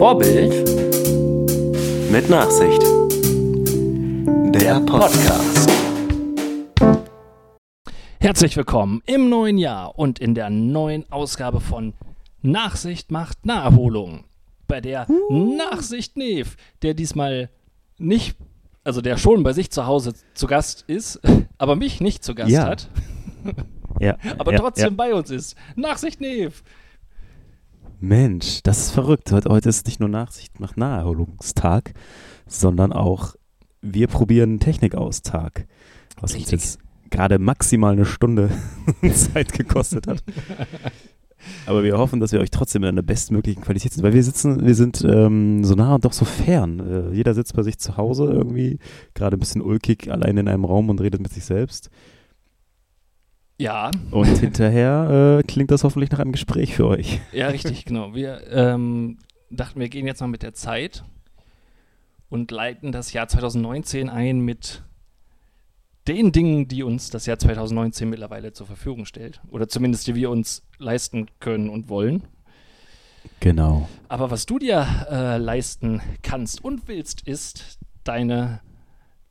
Vorbild mit Nachsicht. Der Podcast. Herzlich willkommen im neuen Jahr und in der neuen Ausgabe von Nachsicht macht Naherholung. Bei der Nachsicht Nev, der diesmal nicht, also der schon bei sich zu Hause zu Gast ist, aber mich nicht zu Gast Ja. hat, Ja, aber ja, trotzdem Ja. bei uns ist. Nachsicht Nev. Mensch, das ist verrückt. Heute, ist nicht nur Nachsicht nach Naherholungstag, sondern auch wir probieren Technik aus Tag. Was uns Richtig. jetzt gerade maximal eine Stunde Zeit gekostet hat. Aber wir hoffen, dass wir euch trotzdem in der bestmöglichen Qualität sind, weil wir sitzen, wir sind ähm, so nah und doch so fern. Äh, jeder sitzt bei sich zu Hause irgendwie, gerade ein bisschen ulkig, allein in einem Raum und redet mit sich selbst. Ja, Und hinterher äh, klingt das hoffentlich nach einem Gespräch für euch. ja, richtig, genau. Wir ähm, dachten, wir gehen jetzt mal mit der Zeit und leiten das Jahr 2019 ein mit den Dingen, die uns das Jahr 2019 mittlerweile zur Verfügung stellt. Oder zumindest die wir uns leisten können und wollen. Genau. Aber was du dir äh, leisten kannst und willst, ist deine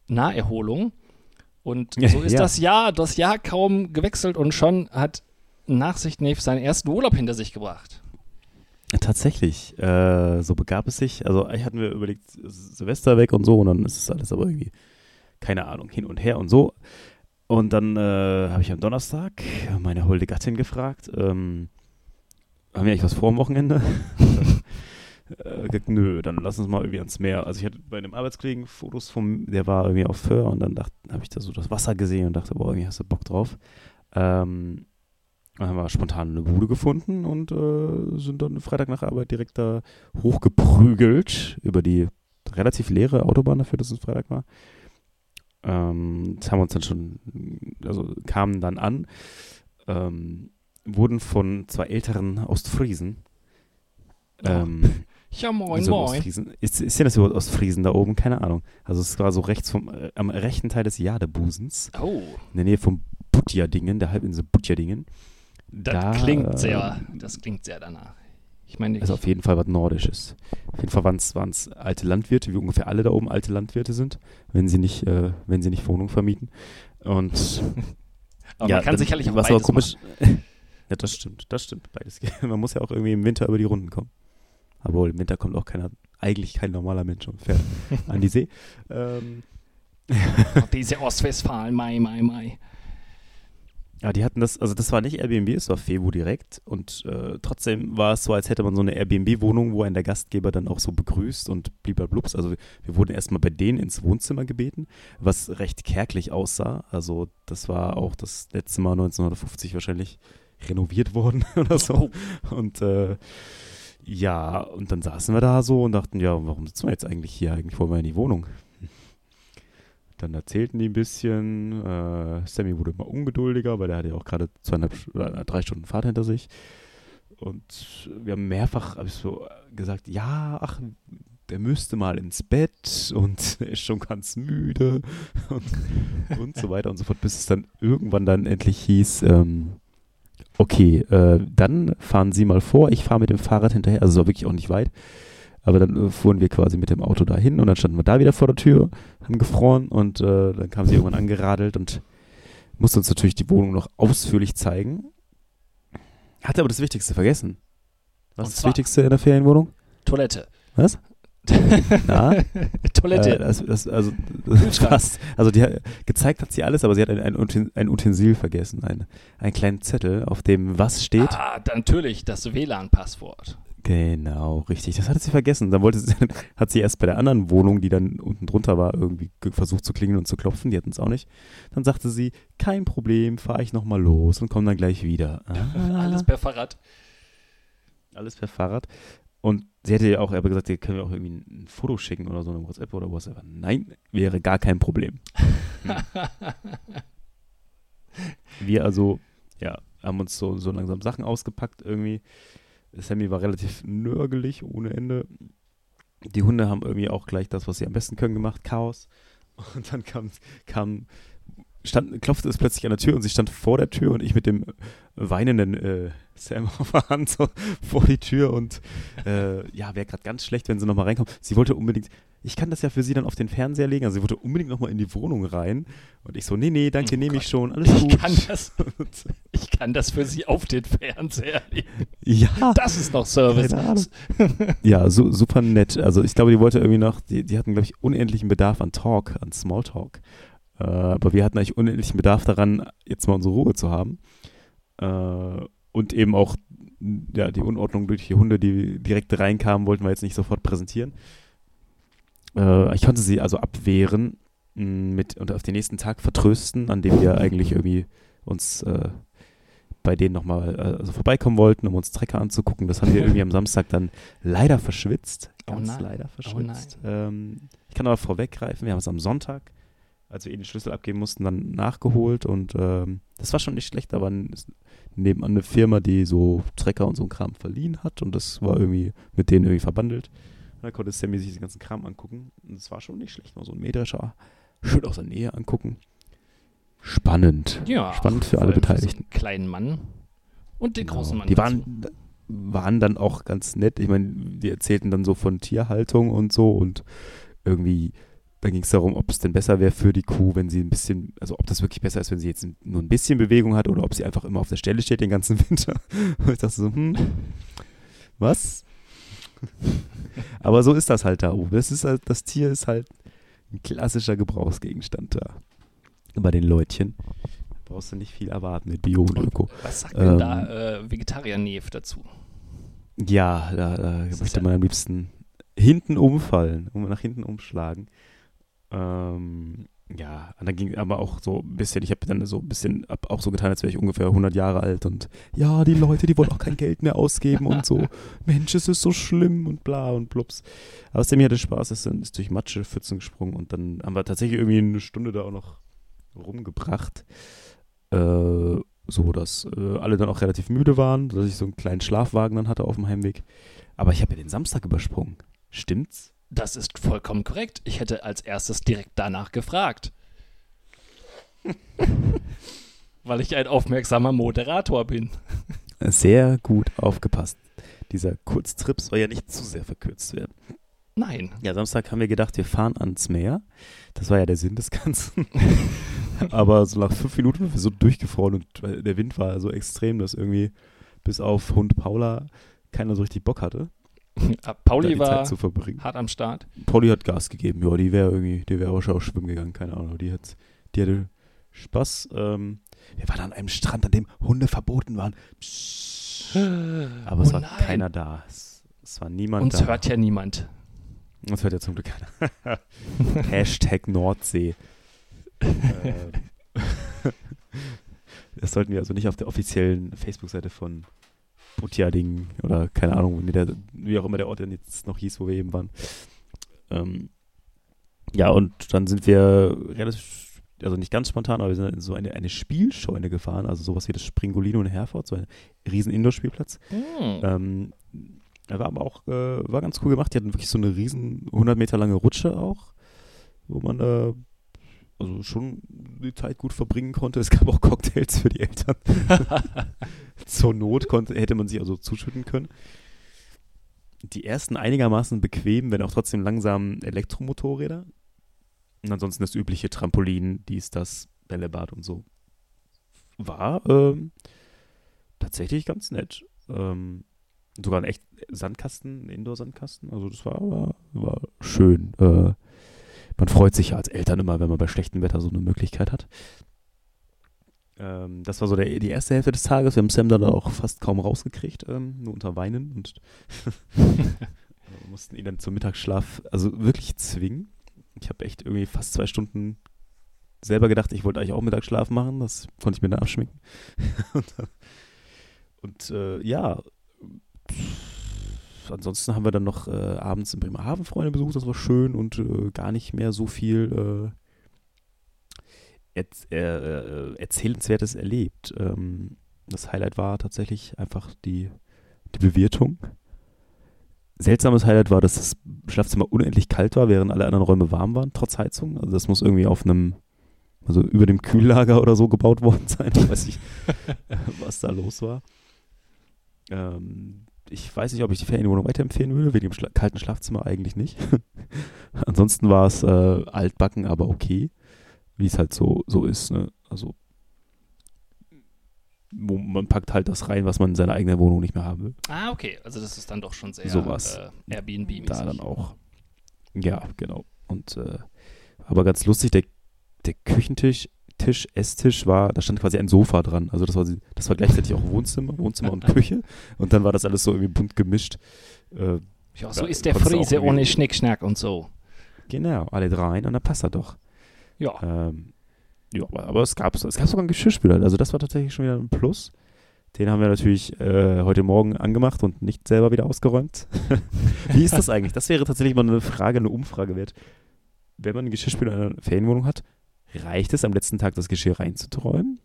Naherholung. Und so ist Ja. das Jahr, das Jahr kaum gewechselt und schon hat Nachsicht Neve seinen ersten Urlaub hinter sich gebracht. Tatsächlich, äh, so begab es sich. Also eigentlich hatten wir überlegt, Silvester weg und so und dann ist es alles aber irgendwie, keine Ahnung, hin und her und so. Und dann äh, habe ich am Donnerstag meine holde Gattin gefragt, ähm, haben wir eigentlich was vor am Wochenende? äh, gesagt, nö, dann lass uns mal irgendwie ans Meer. Also ich hatte bei einem Arbeitskollegen Fotos vom, der war irgendwie auf Föhr und dann habe ich da so das Wasser gesehen und dachte, boah, irgendwie hast du Bock drauf. Ähm, dann haben wir spontan eine Bude gefunden und äh, sind dann Freitag nach Arbeit direkt da hochgeprügelt über die relativ leere Autobahn dafür, dass es Freitag war. Ähm, das haben wir uns dann schon, also kamen dann an, ähm, wurden von zwei älteren Ostfriesen, ähm, Ja, moin, so moin. Ist, ist denn das überhaupt Ostfriesen da oben? Keine Ahnung. Also es war so rechts vom, äh, am rechten Teil des Jadebusens, Oh, in der Nähe vom Butjadingen, der Halbinsel Butjadingen. das Da, klingt äh, sehr, das klingt sehr danach. Ich meine, Also auf jeden Fall was Nordisches. Auf jeden Fall waren es alte Landwirte, wie ungefähr alle da oben alte Landwirte sind, wenn sie nicht, äh, wenn sie nicht Wohnungen vermieten. Und aber ja, man kann dann sicherlich auch aber beides komisch. ja, das stimmt, das stimmt. Beides. Man muss ja auch irgendwie im Winter über die Runden kommen. Aber im Winter kommt auch keiner, eigentlich kein normaler Mensch und fährt an die See. Ähm. Diese Ostwestfalen, Mai, Mai, Mai. Ja, die hatten das, also das war nicht Airbnb, es war Fevo direkt und äh, trotzdem war es so, als hätte man so eine Airbnb-Wohnung, wo einen der Gastgeber dann auch so begrüßt und bliblablubs. Also wir, wir wurden erstmal bei denen ins Wohnzimmer gebeten, was recht kärglich aussah. Also das war auch das letzte Mal 1950 wahrscheinlich renoviert worden oder so. Und äh, ja, und dann saßen wir da so und dachten, ja, warum sitzen wir jetzt eigentlich hier? Eigentlich wollen wir in die Wohnung. Dann erzählten die ein bisschen. Äh, Sammy wurde immer ungeduldiger, weil der hatte ja auch gerade zweieinhalb oder drei Stunden Fahrt hinter sich. Und wir haben mehrfach hab ich so gesagt, ja, ach, der müsste mal ins Bett und er ist schon ganz müde und, und so weiter und so fort, bis es dann irgendwann dann endlich hieß, ähm, okay, äh, dann fahren Sie mal vor, ich fahre mit dem Fahrrad hinterher, also es war wirklich auch nicht weit. Aber dann äh, fuhren wir quasi mit dem Auto dahin und dann standen wir da wieder vor der Tür, haben gefroren und äh, dann kam sie irgendwann angeradelt und musste uns natürlich die Wohnung noch ausführlich zeigen. Hatte aber das Wichtigste vergessen. Was Und ist das Wichtigste in der Ferienwohnung? Toilette. Was? Na? Toilette. Äh, das, das, also, das fast. Also die, gezeigt hat sie alles, aber sie hat ein, ein, Utensil- ein Utensil vergessen. Ein, einen kleinen Zettel, auf dem was steht. ah, natürlich das WLAN-Passwort. Genau, richtig. Das hatte sie vergessen. Dann wollte sie, hat sie erst bei der anderen Wohnung, die dann unten drunter war, irgendwie ge- versucht zu klingeln und zu klopfen. Die hatten es auch nicht. Dann sagte sie, kein Problem, fahre ich nochmal los und komme dann gleich wieder. Ah, Alles per Fahrrad. alles per Fahrrad. Und sie hätte ja auch aber gesagt, ihr können wir auch irgendwie ein, Foto schicken oder so eine WhatsApp oder WhatsApp. Nein, wäre gar kein Problem. Wir also, ja, haben uns so, so langsam Sachen ausgepackt irgendwie. Sammy war relativ nörgelig ohne Ende. Die Hunde haben irgendwie auch gleich das, was sie am besten können, gemacht, Chaos. Und dann kam, kam stand, klopfte es plötzlich an der Tür und sie stand vor der Tür und ich mit dem weinenden äh, Sam auf der Hand so vor die Tür und äh, ja, wäre gerade ganz schlecht, wenn sie nochmal reinkommt. Sie wollte unbedingt, ich kann das ja für sie dann auf den Fernseher legen, also sie wollte unbedingt nochmal in die Wohnung rein und ich so, nee, nee, danke, Oh nehme ich schon, alles Ich gut. kann, das, ich kann das für Sie auf den Fernseher legen. ja, Das ist noch Service. Ja, su super nett. Also ich glaube, die wollte irgendwie noch, die, die hatten, glaube ich, unendlichen Bedarf an Talk, an Smalltalk. Äh, aber wir hatten eigentlich unendlichen Bedarf daran, jetzt mal unsere Ruhe zu haben. Äh, und eben auch ja, die Unordnung durch die Hunde, die direkt reinkamen, wollten wir jetzt nicht sofort präsentieren. Äh, ich konnte sie also abwehren mh, mit, und auf den nächsten Tag vertrösten, an dem wir eigentlich irgendwie uns äh, bei denen nochmal äh, also vorbeikommen wollten, um uns Trecker anzugucken. Das haben wir irgendwie am Samstag dann leider verschwitzt. Oh Ganz nein. leider Oh verschwitzt. ähm, ich kann aber vorweggreifen, wir haben es am Sonntag, als wir eh den Schlüssel abgeben mussten, dann nachgeholt und ähm, das war schon nicht schlecht, aber nebenan eine Firma, die so Trecker und so einen Kram verliehen hat und das war irgendwie mit denen irgendwie verbandelt. Und dann konnte Sammy sich den ganzen Kram angucken und es war schon nicht schlecht, mal so ein Mähdrescher schön aus der Nähe angucken. Spannend. Ja, Spannend für alle allem so einen Beteiligten. kleinen Mann und den großen Genau. Mann. Die waren, waren dann auch ganz nett. Ich meine, die erzählten dann so von Tierhaltung und so und irgendwie, dann ging es darum, ob es denn besser wäre für die Kuh, wenn sie ein bisschen, also ob das wirklich besser ist, wenn sie jetzt nur ein bisschen Bewegung hat oder ob sie einfach immer auf der Stelle steht den ganzen Winter. Und ich dachte so, hm, was? Aber so ist das halt da oben. Das, ist halt, das Tier ist halt ein klassischer Gebrauchsgegenstand da. Bei den Leutchen. Da brauchst du nicht viel erwarten mit Bio und Öko. Was sagt denn Ähm, da äh, Vegetarier-Neve dazu? Ja, da, da möchte denn? man am liebsten hinten umfallen, um nach hinten umschlagen. Ähm, ja, und dann ging aber auch so ein bisschen, ich habe dann so ein bisschen auch so getan, als wäre ich ungefähr 100 Jahre alt und ja, die Leute, die wollen auch kein Geld mehr ausgeben und so. Mensch, es ist so schlimm und bla und plups. Aber Sammy hatte Spaß, ist, dann- ist durch Matschepfützen gesprungen und dann haben wir tatsächlich irgendwie eine Stunde da auch noch rumgebracht. Äh, so, dass äh, alle dann auch relativ müde waren, dass ich so einen kleinen Schlafwagen dann hatte auf dem Heimweg. Aber ich habe ja den Samstag übersprungen. Stimmt's? Das ist vollkommen korrekt. Ich hätte als erstes direkt danach gefragt. Weil ich ein aufmerksamer Moderator bin. Sehr gut aufgepasst. Dieser Kurztrip soll ja nicht zu sehr verkürzt werden. Nein. Ja, Samstag haben wir gedacht, wir fahren ans Meer. Das war ja der Sinn des Ganzen. Aber so nach fünf Minuten waren wir so durchgefroren und weil der Wind war so extrem, dass irgendwie bis auf Hund Paula keiner so richtig Bock hatte, Pauli die war hart am Start. Pauli hat Gas gegeben, ja, die wäre irgendwie, die wäre wahrscheinlich auch schwimmen gegangen, keine Ahnung. Die, hat, die hatte Spaß. Ähm, wir waren an einem Strand, an dem Hunde verboten waren. Psst. Aber es Oh war nein. keiner da. Es, es war niemand Uns da. hört ja niemand. Uns hört ja zum Glück keiner. Hashtag Nordsee. Ähm, das sollten wir also nicht auf der offiziellen Facebook-Seite von Butjading oder keine Ahnung, wie, der, wie auch immer der Ort denn jetzt noch hieß, wo wir eben waren. Ähm, ja, und dann sind wir relativ, also nicht ganz spontan, aber wir sind in so eine, eine Spielscheune gefahren, also sowas wie das Springolino in Herford, so ein riesen Indoor-Spielplatz. Hm. Ähm, er war aber auch, äh, war ganz cool gemacht. Die hatten wirklich so eine riesen 100 Meter lange Rutsche auch, wo man äh, also schon die Zeit gut verbringen konnte. Es gab auch Cocktails für die Eltern. Zur Not konnte, hätte man sich also zuschütten können. Die ersten einigermaßen bequem, wenn auch trotzdem langsam Elektromotorräder. Und ansonsten das übliche Trampolin, dies, das, Bällebad und so. War ähm, tatsächlich ganz nett. Ähm, sogar ein echt Sandkasten, Indoor-Sandkasten. Also das war, war, war schön. Äh, man freut sich ja als Eltern immer, wenn man bei schlechtem Wetter so eine Möglichkeit hat. Ähm, das war so der, die erste Hälfte des Tages. Wir haben Sam dann auch fast kaum rausgekriegt, ähm, nur unter Weinen und wir mussten ihn dann zum Mittagsschlaf also wirklich zwingen. Ich habe echt irgendwie fast zwei Stunden selber gedacht, ich wollte eigentlich auch Mittagsschlaf machen. Das konnte ich mir dann abschminken. und und äh, ja, ansonsten haben wir dann noch äh, abends in Bremerhaven Freunde besucht, das war schön und äh, gar nicht mehr so viel äh, erz äh, Erzählenswertes erlebt. Ähm, das Highlight war tatsächlich einfach die, die Bewirtung. Seltsames Highlight war, dass das Schlafzimmer unendlich kalt war, während alle anderen Räume warm waren, trotz Heizung. Also das muss irgendwie auf einem, also über dem Kühllager oder so gebaut worden sein. Ich weiß nicht, was da los war. Ähm, ich weiß nicht, ob ich die Ferienwohnung weiterempfehlen würde, wegen dem Schla kalten Schlafzimmer eigentlich nicht. Ansonsten war es äh, altbacken, aber okay, wie es halt so, so ist. Ne? Also wo man packt halt das rein, was man in seiner eigenen Wohnung nicht mehr haben will. Ah, okay. Also das ist dann doch schon sehr Sowas. äh, Airbnb-mäßig. Da dann auch. Ja, genau. Und äh, aber ganz lustig, der, der Küchentisch, Tisch, Esstisch war, da stand quasi ein Sofa dran. Also das war, das war gleichzeitig auch Wohnzimmer, Wohnzimmer und Küche. Und dann war das alles so irgendwie bunt gemischt. Äh, Ja, so ist der Friese ohne Schnickschnack und so. genau, alle dreien und dann passt er doch. Ja. Ähm, ja, aber, aber es gab es gab sogar einen Geschirrspüler. Also das war tatsächlich schon wieder ein Plus. Den haben wir natürlich äh, heute Morgen angemacht und nicht selber wieder ausgeräumt. Wie ist das eigentlich? Das wäre tatsächlich mal eine Frage, eine Umfrage wert. Wenn man einen Geschirrspüler in einer Ferienwohnung hat, reicht es am letzten Tag das Geschirr reinzuträumen?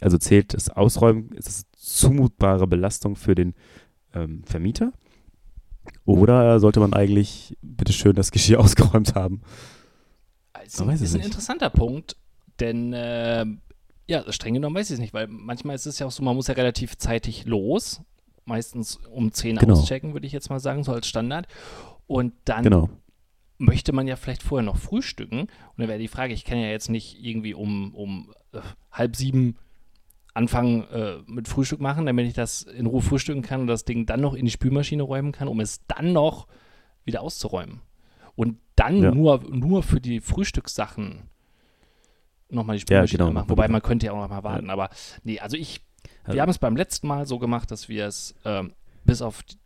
Also zählt das Ausräumen, ist das zumutbare Belastung für den ähm, Vermieter? Oder sollte man eigentlich bitteschön das Geschirr ausgeräumt haben? Weiß es ist ein interessanter Punkt, denn äh, ja, streng genommen weiß ich es nicht, weil manchmal ist es ja auch so, man muss ja relativ zeitig los. Meistens um 10 Genau. auschecken, würde ich jetzt mal sagen, so als Standard. Und dann Genau. Möchte man ja vielleicht vorher noch frühstücken. Und dann wäre die Frage, ich kann ja jetzt nicht irgendwie um, um äh, halb sieben anfangen äh, mit Frühstück machen, damit ich das in Ruhe frühstücken kann und das Ding dann noch in die Spülmaschine räumen kann, um es dann noch wieder auszuräumen. Und dann Ja. nur, nur für die Frühstückssachen nochmal die Spülmaschine genau, machen. nochmal Wobei man könnte ja auch noch mal warten. Aber nee, also ich, wir Also- haben es beim letzten Mal so gemacht, dass wir es ähm, bis auf die,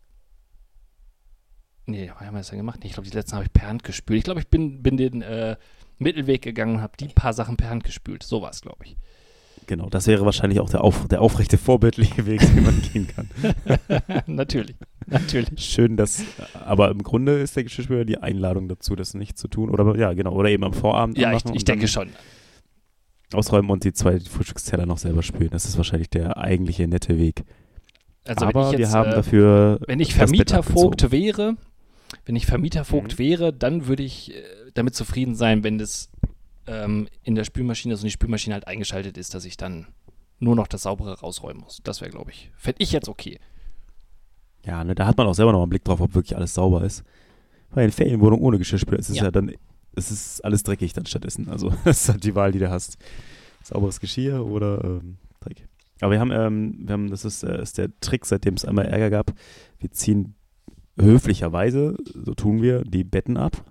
Nee, wie haben wir das denn gemacht? Ich glaube, die letzten habe ich per Hand gespült. Ich glaube, ich bin, bin den äh, Mittelweg gegangen und habe die paar Sachen per Hand gespült. So war es, glaube ich. Genau, das wäre wahrscheinlich auch der, auf, der aufrechte, vorbildliche Weg, den man gehen kann. natürlich, natürlich. Schön, dass, aber im Grunde ist der Geschirrspüler die Einladung dazu, das nicht zu tun. Oder ja, genau, oder eben am Vorabend Ja, ich, ich denke schon. Ausräumen und die zwei Frühstücksteller noch selber spülen. Das ist wahrscheinlich der eigentliche nette Weg. Also aber wenn ich wir jetzt, haben äh, dafür wenn ich Vermietervogt wäre, wenn ich Vermietervogt Mhm. wäre, dann würde ich äh, damit zufrieden sein, wenn das ähm, in der Spülmaschine, also die Spülmaschine halt eingeschaltet ist, dass ich dann nur noch das Saubere rausräumen muss. Das wäre, glaube ich, fände ich jetzt okay. Ja, ne, da hat man auch selber noch einen Blick drauf, ob wirklich alles sauber ist. Bei in Ferienwohnung ohne Geschirrspüler ist es ja. Ja. dann, es ist alles dreckig dann stattdessen. Also das ist halt die Wahl, die du hast. Sauberes Geschirr oder ähm, Dreck. Aber wir haben, ähm, wir haben, das ist, äh, ist der Trick, seitdem es einmal Ärger gab. Wir ziehen höflicherweise, so tun wir, die Betten ab.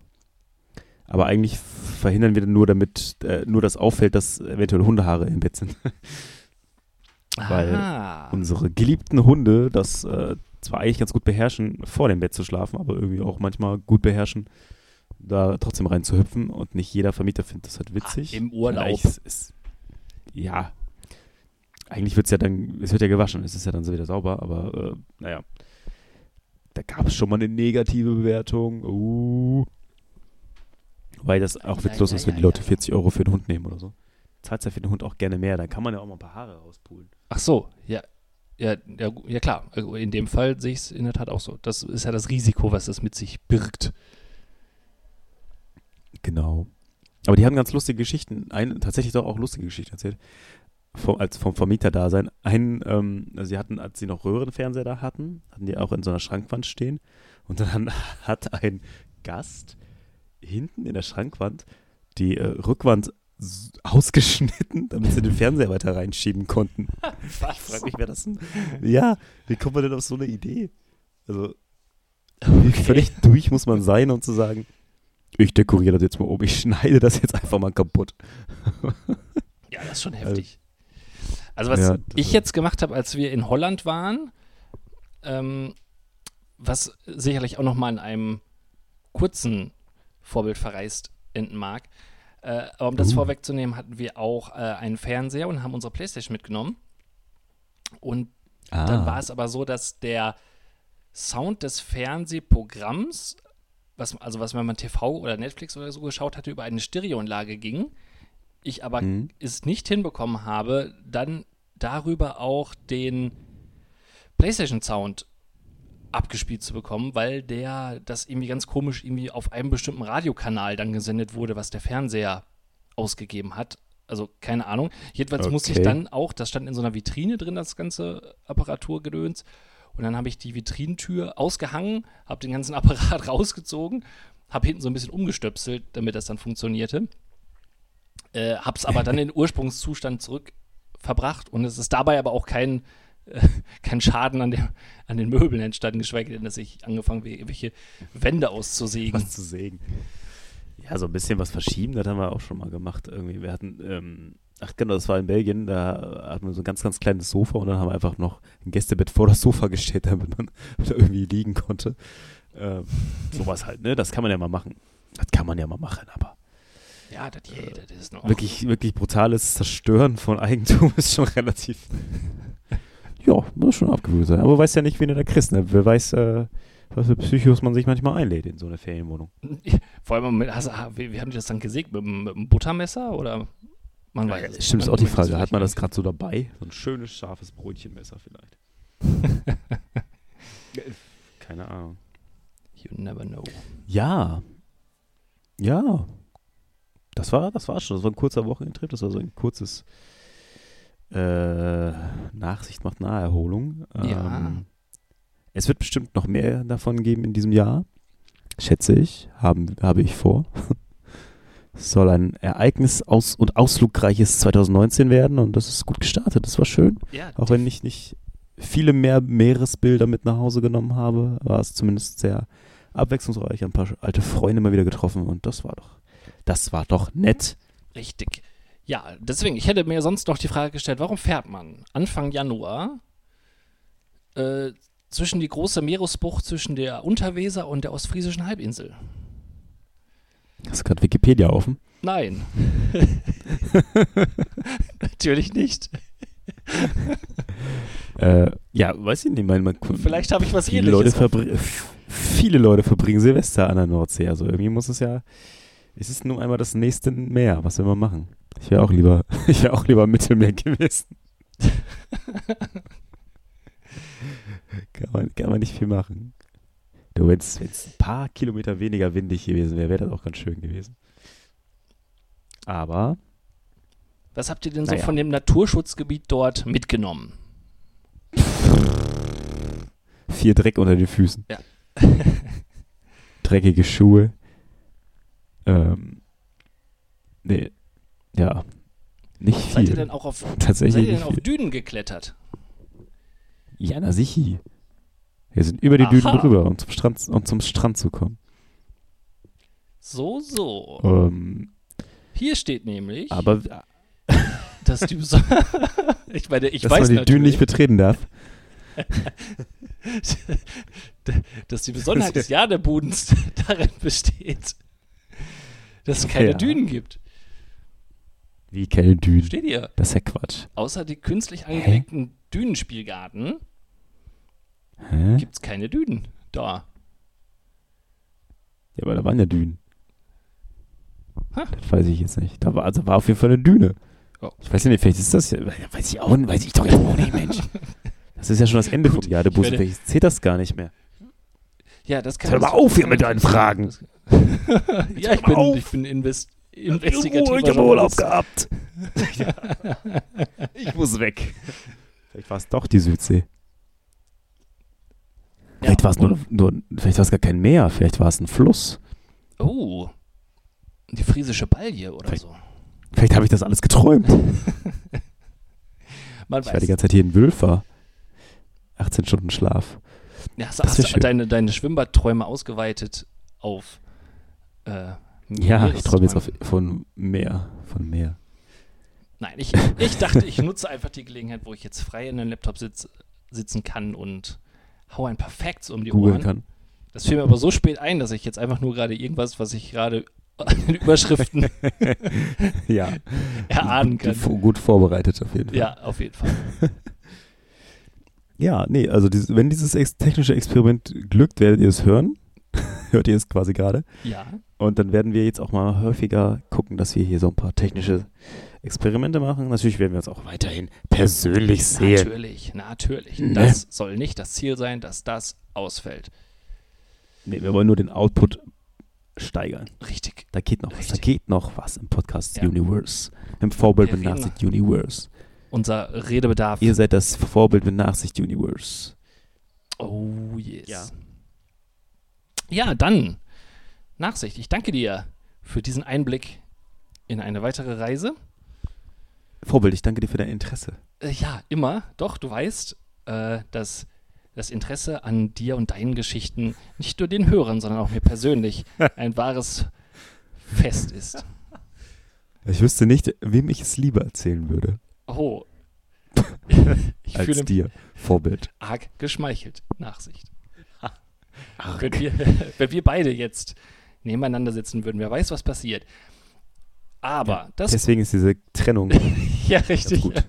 Aber eigentlich verhindern wir nur, damit äh, nur das auffällt, dass eventuell Hundehaare im Bett sind. Weil Aha. unsere geliebten Hunde das äh, zwar eigentlich ganz gut beherrschen, vor dem Bett zu schlafen, aber irgendwie auch manchmal gut beherrschen, da trotzdem rein zu hüpfen und nicht jeder Vermieter findet das halt witzig. Ah, im Urlaub. ist, ja, eigentlich wird es ja dann, es wird ja gewaschen, es ist ja dann so wieder sauber, aber äh, naja. Da gab es schon mal eine negative Bewertung. Uh. Weil das auch Ja, witzlos ja, ist, wenn ja, die Leute ja. 40 Euro für den Hund nehmen oder so. Zahlt ja für den Hund auch gerne mehr, dann kann man ja auch mal ein paar Haare rauspulen. Ach so, ja. Ja, ja klar. Also In dem Fall sehe ich es in der Tat auch so. Das ist ja das Risiko, was das mit sich birgt. Genau. Aber die haben ganz lustige Geschichten, ein, tatsächlich doch auch lustige Geschichten erzählt. Vom, als vom Vermieter-Dasein. Einen, ähm, also sie hatten, als sie noch Röhrenfernseher da hatten, hatten die auch in so einer Schrankwand stehen. Und dann hat ein Gast hinten in der Schrankwand die äh, Rückwand ausgeschnitten, damit sie den Fernseher weiter reinschieben konnten. Ich frage mich, wer das denn? Ja, wie kommt man denn auf so eine Idee? Also, wie völlig durch muss man sein, um zu sagen, ich dekoriere das jetzt mal um, ich schneide das jetzt einfach mal kaputt. Ja, das ist schon heftig. Also was Ja, ich jetzt gemacht habe, als wir in Holland waren, ähm, was sicherlich auch noch mal in einem kurzen Vorbild verreist enden mag, äh, aber um das Uh. vorwegzunehmen, hatten wir auch äh, einen Fernseher und haben unsere Playstation mitgenommen. Und Ah. dann war es aber so, dass der Sound des Fernsehprogramms, was, also was wenn man TV oder Netflix oder so geschaut hatte, über eine Stereoanlage ging. Ich aber Mhm. es nicht hinbekommen habe, dann darüber auch den PlayStation-Sound abgespielt zu bekommen, weil der das irgendwie ganz komisch irgendwie auf einem bestimmten Radiokanal dann gesendet wurde, was der Fernseher ausgegeben hat. Also keine Ahnung. Jedenfalls musste ich Okay. dann auch, das stand in so einer Vitrine drin, das ganze Apparaturgedöns. Und dann habe ich die Vitrinentür ausgehangen, habe den ganzen Apparat rausgezogen, habe hinten so ein bisschen umgestöpselt, damit das dann funktionierte. Äh, habe es aber dann in den Ursprungszustand zurück verbracht und es ist dabei aber auch kein, äh, kein Schaden an, dem, an den Möbeln entstanden, geschweige denn, dass ich angefangen habe, irgendwelche Wände auszusägen. Was zu sägen. Ja, so ein bisschen was verschieben, das haben wir auch schon mal gemacht. Irgendwie. Wir hatten, ähm, ach genau, das war in Belgien, da hatten wir so ein ganz, ganz kleines Sofa und dann haben wir einfach noch ein Gästebett vor das Sofa gestellt, damit man da irgendwie liegen konnte. Ähm, sowas halt, ne? Das kann man ja mal machen. Das kann man ja mal machen, aber Ja, das, je, das ist noch. wirklich, wirklich brutales Zerstören von Eigentum ist schon relativ. ja, muss schon abgewöhnt sein. Aber weiß ja nicht, wen du da kriegst, ne? Wer weiß, äh, was für Psychos man sich manchmal einlädt in so eine Ferienwohnung. Vor allem, mit, also, wie, wie haben die das dann gesägt? Mit, einem- mit einem Buttermesser oder? Man weiß es nicht. Stimmt, ist Man auch die Frage. Hat man das gerade so dabei? So ein schönes, scharfes Brötchenmesser vielleicht. Keine Ahnung. You never know. Ja. Ja. Das war, das war schon. Das war ein kurzer Wochenendtrip. Das war so ein kurzes äh, Nachsicht macht Naherholung. Ja. Ähm, es wird bestimmt noch mehr davon geben in diesem Jahr. Schätze ich. Haben, habe ich vor. Es soll ein ereignis- aus und ausflugreiches 2019 werden und das ist gut gestartet. Das war schön. Ja, Auch wenn ich nicht viele mehr Meeresbilder mit nach Hause genommen habe, war es zumindest sehr abwechslungsreich. Ein paar alte Freunde mal wieder getroffen und das war doch, das war doch nett. Richtig. Ja, deswegen, ich hätte mir sonst noch die Frage gestellt, warum fährt man Anfang Januar äh, zwischen die große Meeresbucht zwischen der Unterweser und der ostfriesischen Halbinsel? Hast du gerade Wikipedia offen? Nein. Natürlich nicht. Äh, ja, weiß ich nicht. Mein, man, Vielleicht habe ich was viele Leute, viele Leute verbringen Silvester an der Nordsee. Also irgendwie muss es ja, es ist nun einmal das nächste Meer. Was will man machen? Ich wäre auch lieber, ich wäre auch lieber im Mittelmeer gewesen. kann, man, kann man nicht viel machen. Du, wenn es ein paar Kilometer weniger windig gewesen wäre, wäre das auch ganz schön gewesen. Aber Was habt ihr denn so Naja. von dem Naturschutzgebiet dort mitgenommen? viel Dreck unter den Füßen. Ja. Dreckige Schuhe. Ähm, nee, ja, nicht viel. Seid ihr denn auch auf, seid Tatsächlich ihr denn auf. Dünen geklettert? Ja, na sichi. Wir sind über die Dünen Aha. drüber, um zum Strand, um zum Strand zu kommen. So, so. Ähm, Hier steht nämlich, aber dass die ich meine, ich dass weiß man die Dünen nicht betreten darf. dass die Besonderheit des Jadebudens darin besteht, dass es keine Ja. Dünen gibt. Wie keine Dünen. Steht hier. Das ist ja Quatsch. Außer die künstlich angelegten Dünenspielgarten gibt es keine Dünen. Da. Ja, aber da waren ja Dünen. Ha. Das weiß ich jetzt nicht. Da war, also war auf jeden Fall eine Düne. Oh. Ich weiß ja nicht, vielleicht ist das ja, weiß ich auch nicht, weiß ich doch auch nicht, Mensch. Das ist ja schon das Ende Gut, vom Jadebus. Vielleicht zählt das gar nicht mehr. Ja, das kann Hör mal auf hier mit deinen Fragen. Ja, ich bin, ich bin invest investigativer ich habe Urlaub gehabt. ich muss weg. Vielleicht war es doch die Südsee. Vielleicht Ja, war es nur, nur, vielleicht war es gar kein Meer, vielleicht war es ein Fluss. Oh. Die friesische Balje oder Vielleicht- so. Vielleicht habe ich das alles geträumt. Man Ich war die weiß. ganze Zeit hier in Wülfer. 18 Stunden Schlaf. Ja, hast, das hast du deine, deine Schwimmbadträume ausgeweitet auf äh, Ja, ich träume jetzt auf, von Meer. Von Meer. Nein, ich, ich dachte, ich nutze einfach die Gelegenheit, wo ich jetzt frei in den Laptop sitz, sitzen kann und hau ein paar Facts um die Googeln Ohren. kann. Das fiel mir aber so spät ein, dass ich jetzt einfach nur gerade irgendwas, was ich gerade an Überschriften ja. erahnen kann. gut vorbereitet auf jeden Fall. Ja, auf jeden Fall. Ja, nee, also dieses, wenn dieses ex technische Experiment glückt, werdet ihr es hören. Hört ihr es quasi gerade. Ja, Und dann werden wir jetzt auch mal häufiger gucken, dass wir hier so ein paar technische Experimente machen. Natürlich werden wir uns auch weiterhin persönlich sehen. natürlich, natürlich. Ne? Das soll nicht das Ziel sein, dass das ausfällt. Nee, wir wollen nur den Output steigern. Richtig. Da geht noch was. Da Richtig. geht noch was im Podcast Ja. Universe. Im Vorbild Nachsicht Universe. Unser Redebedarf. Ihr seid das Vorbild mit Nachsicht Universe. Oh yes. Ja. Ja, dann Nachsicht. Ich danke dir für diesen Einblick in eine weitere Reise. Vorbild, ich danke dir für dein Interesse. Äh, ja, immer. Doch, du weißt, äh, dass das Interesse an dir und deinen Geschichten nicht nur den Hörern, sondern auch mir persönlich ein wahres Fest ist. Ich wüsste nicht, wem ich es lieber erzählen würde. Oh. Ich als fühle dir. Vorbild. arg geschmeichelt. Nachsicht. Arg. Wenn wir, wenn wir beide jetzt nebeneinander sitzen würden, wer weiß, was passiert. Aber das. Deswegen ist diese Trennung ja, richtig. gut.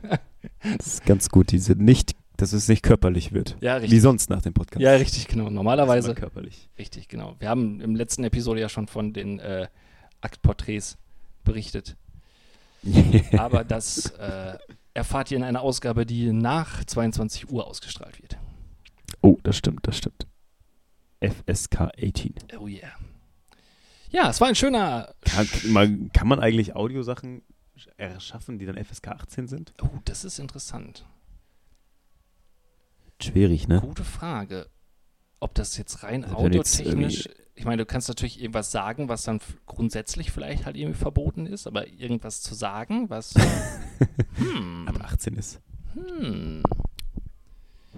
das ist ganz gut. Diese nicht, dass es nicht körperlich wird. Ja, Wie richtig. sonst nach dem Podcast. Ja, richtig, genau. Das ist Normalerweise. körperlich. Richtig, genau. Wir haben im letzten Episode ja schon von den äh, Aktporträts berichtet. Aber das äh, erfahrt ihr in einer Ausgabe, die nach 22 Uhr ausgestrahlt wird. oh, das stimmt, das stimmt. FSK 18. Oh yeah. Ja, es war ein schöner. Kann, man, kann man eigentlich Audiosachen erschaffen, die dann FSK 18 sind? Oh, das ist interessant. Schwierig, ne? Gute Frage. Ob das jetzt rein Also audiotechnisch. Ich meine, du kannst natürlich irgendwas sagen, was dann grundsätzlich vielleicht halt irgendwie verboten ist, aber irgendwas zu sagen, was. hm, Ab 18 ist. hm.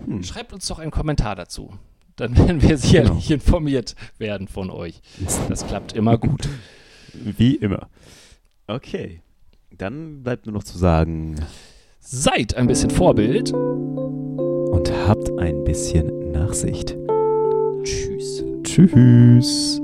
Hm. Schreibt uns doch einen Kommentar dazu. Dann werden wir sicherlich Genau. informiert werden von euch. Das klappt immer gut. Wie immer. Okay. Dann bleibt nur noch zu sagen Seid ein bisschen Vorbild. und habt ein bisschen Nachsicht. Tschüss. Tschüss.